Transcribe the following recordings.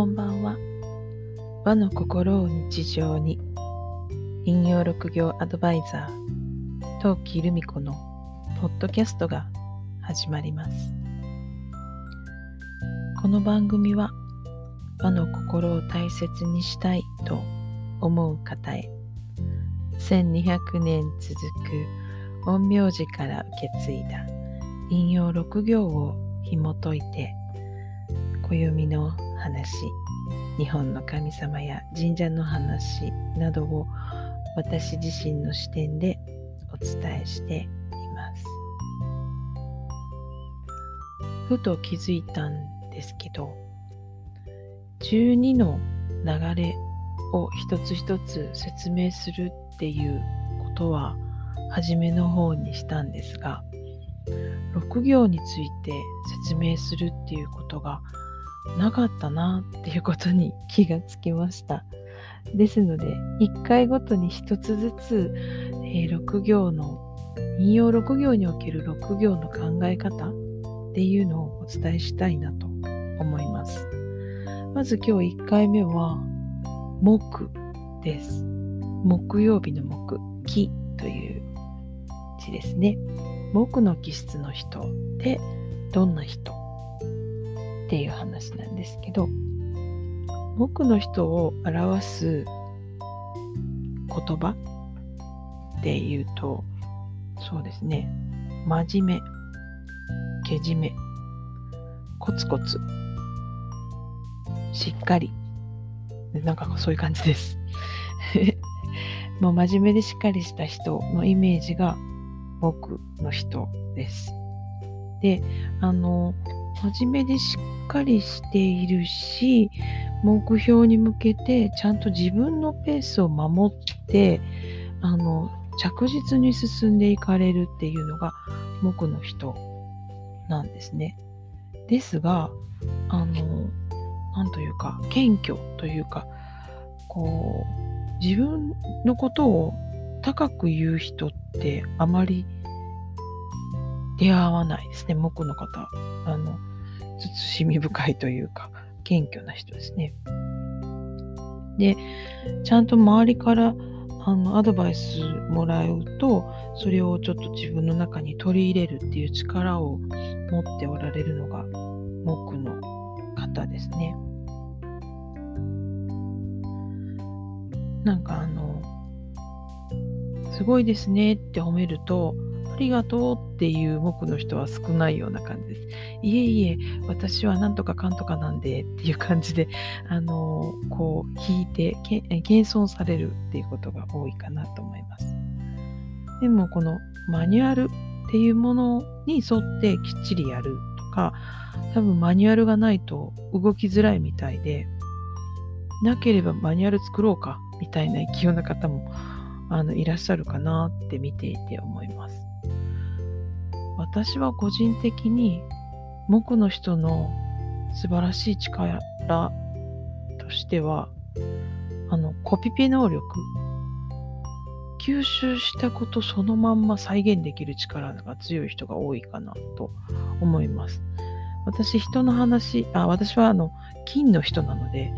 こんばんは。和の心を日常に、引用六行アドバイザー、陶器留美子のポッドキャストが始まります。この番組は、和の心を大切にしたいと思う方へ、1200年続く陰陽師から受け継いだ引用六行を紐解いて暦の話日本の神様や神社の話などを私自身の視点でお伝えしています。ふと気づいたんですけど12の流れを一つ一つ説明するっていうことは初めの方にしたんですが6行について説明するっていうことがなかったなっていうことに気がつきました。ですので、1回ごとに1つずつ、えー、6行の、引用6行における6行の考え方っていうのをお伝えしたいなと思います。まず今日1回目は、木です。木曜日の木、木という字ですね。木の気質の人ってどんな人っていう話なんですけど僕の人を表す言葉っていうとそうですね真面目けじめコツコツしっかりなんかそういう感じです もう真面目でしっかりした人のイメージが僕の人です。で、あの、真面目でしっかりしているし目標に向けてちゃんと自分のペースを守ってあの着実に進んでいかれるっていうのが木の人なんですね。ですがあの何というか謙虚というかこう自分のことを高く言う人ってあまりい出会わないですね木の方。あの慎み深いというか、謙虚な人ですね。で、ちゃんと周りからあのアドバイスもらうと、それをちょっと自分の中に取り入れるっていう力を持っておられるのが木の方ですね。なんかあの、すごいですねって褒めると、りがとうっていう木の人は少ないような感じです。いえいえ、私はなんとかかんとかなんでっていう感じで、あの、こう、引いて、謙遜されるっていうことが多いかなと思います。でも、このマニュアルっていうものに沿ってきっちりやるとか、多分マニュアルがないと動きづらいみたいで、なければマニュアル作ろうかみたいな勢いな方もあのいらっしゃるかなって見ていて思います。私は個人的に木の人の素晴らしい力としてはあのコピペ能力吸収したことそのまんま再現できる力が強い人が多いかなと思います。私、人の話、あ、私はあの、金の人なので、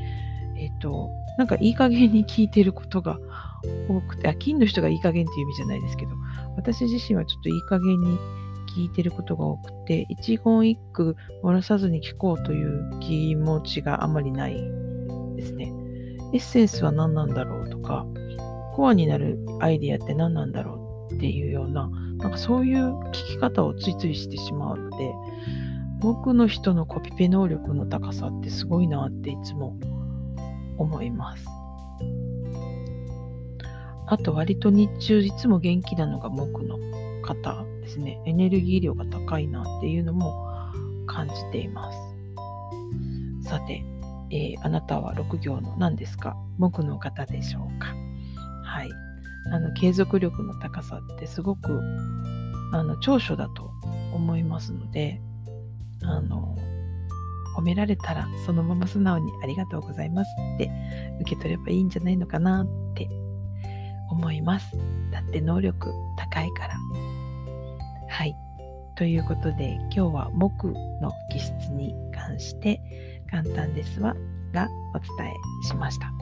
えっ、と、なんかいい加減に聞いてることが多くて、あ、金の人がいい加減っていう意味じゃないですけど、私自身はちょっといい加減に聞いてることが多くて、一言一句漏らさずに聞こうという気持ちがあまりないですね。エッセンスは何なんだろうとか、コアになるアイディアって何なんだろうっていうような、なんかそういう聞き方をついついしてしまうので、僕の人のコピペ能力の高さってすごいなっていつも思います。あと割と日中いつも元気なのが僕の方ですね、エネルギー量が高いなっていうのも感じています。さて、えー、あなたは6行の何ですか？木の方でしょうかはい。あの、継続力の高さってすごく、あの、長所だと思いますので、あの、褒められたらそのまま素直にありがとうございますって受け取ればいいんじゃないのかなって思います。だって能力高いから。はい。ということで今日は木の気質に関して簡単ですががお伝えしました。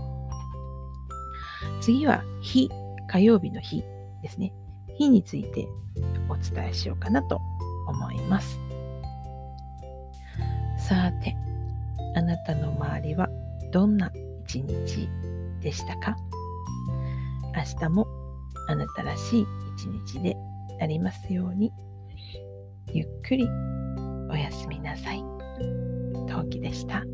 次は、日、火曜日の日ですね。日についてお伝えしようかなと思います。さて、あなたの周りはどんな一日でしたか？明日もあなたらしい一日でなりますように、ゆっくりおやすみなさい。陶器でした。